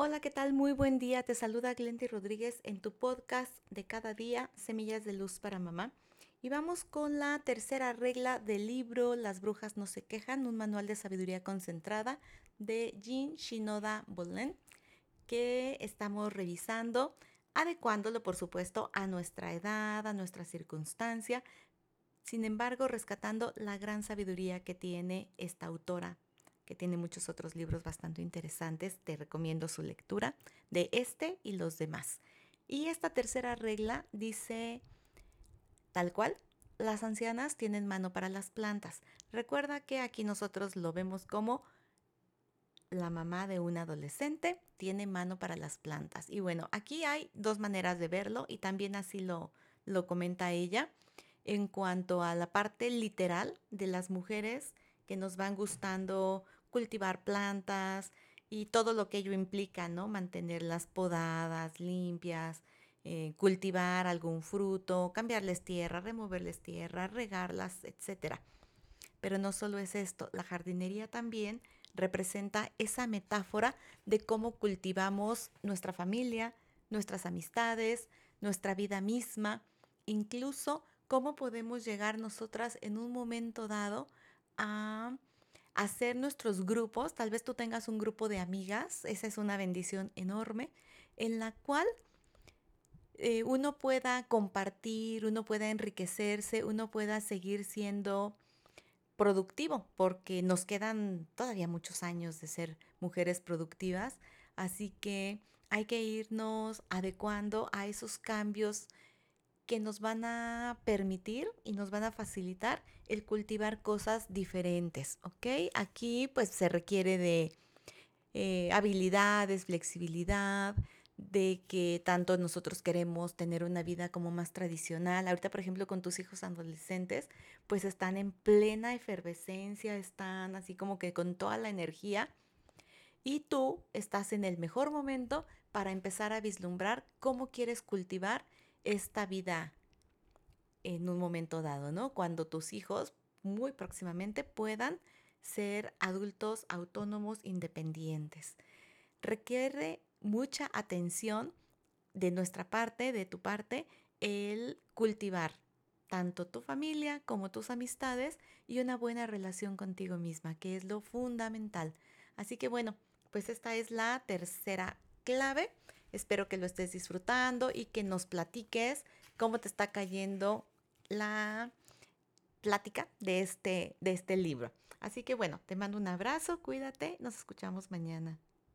Hola, ¿qué tal? Muy buen día. Te saluda Glenty Rodríguez en tu podcast de cada día, Semillas de Luz para Mamá. Y vamos con la tercera regla del libro Las brujas no se quejan, un manual de sabiduría concentrada de Jean Shinoda Bolen, que estamos revisando, adecuándolo, por supuesto, a nuestra edad, a nuestra circunstancia, sin embargo, rescatando la gran sabiduría que tiene esta autora que tiene muchos otros libros bastante interesantes. Te recomiendo su lectura de este y los demás. Y esta tercera regla dice tal cual, las ancianas tienen mano para las plantas. Recuerda que aquí nosotros lo vemos como la mamá de un adolescente tiene mano para las plantas. Y bueno, aquí hay dos maneras de verlo y también así lo, lo comenta ella en cuanto a la parte literal de las mujeres que nos van gustando cultivar plantas y todo lo que ello implica, ¿no? Mantenerlas podadas, limpias, eh, cultivar algún fruto, cambiarles tierra, removerles tierra, regarlas, etc. Pero no solo es esto, la jardinería también representa esa metáfora de cómo cultivamos nuestra familia, nuestras amistades, nuestra vida misma, incluso cómo podemos llegar nosotras en un momento dado a hacer nuestros grupos, tal vez tú tengas un grupo de amigas, esa es una bendición enorme, en la cual eh, uno pueda compartir, uno pueda enriquecerse, uno pueda seguir siendo productivo, porque nos quedan todavía muchos años de ser mujeres productivas, así que hay que irnos adecuando a esos cambios que nos van a permitir y nos van a facilitar el cultivar cosas diferentes, ¿ok? Aquí pues se requiere de eh, habilidades, flexibilidad, de que tanto nosotros queremos tener una vida como más tradicional. Ahorita, por ejemplo, con tus hijos adolescentes, pues están en plena efervescencia, están así como que con toda la energía. Y tú estás en el mejor momento para empezar a vislumbrar cómo quieres cultivar esta vida en un momento dado, ¿no? Cuando tus hijos muy próximamente puedan ser adultos autónomos independientes. Requiere mucha atención de nuestra parte, de tu parte, el cultivar tanto tu familia como tus amistades y una buena relación contigo misma, que es lo fundamental. Así que bueno, pues esta es la tercera clave. Espero que lo estés disfrutando y que nos platiques cómo te está cayendo la plática de este, de este libro. Así que bueno, te mando un abrazo, cuídate, nos escuchamos mañana.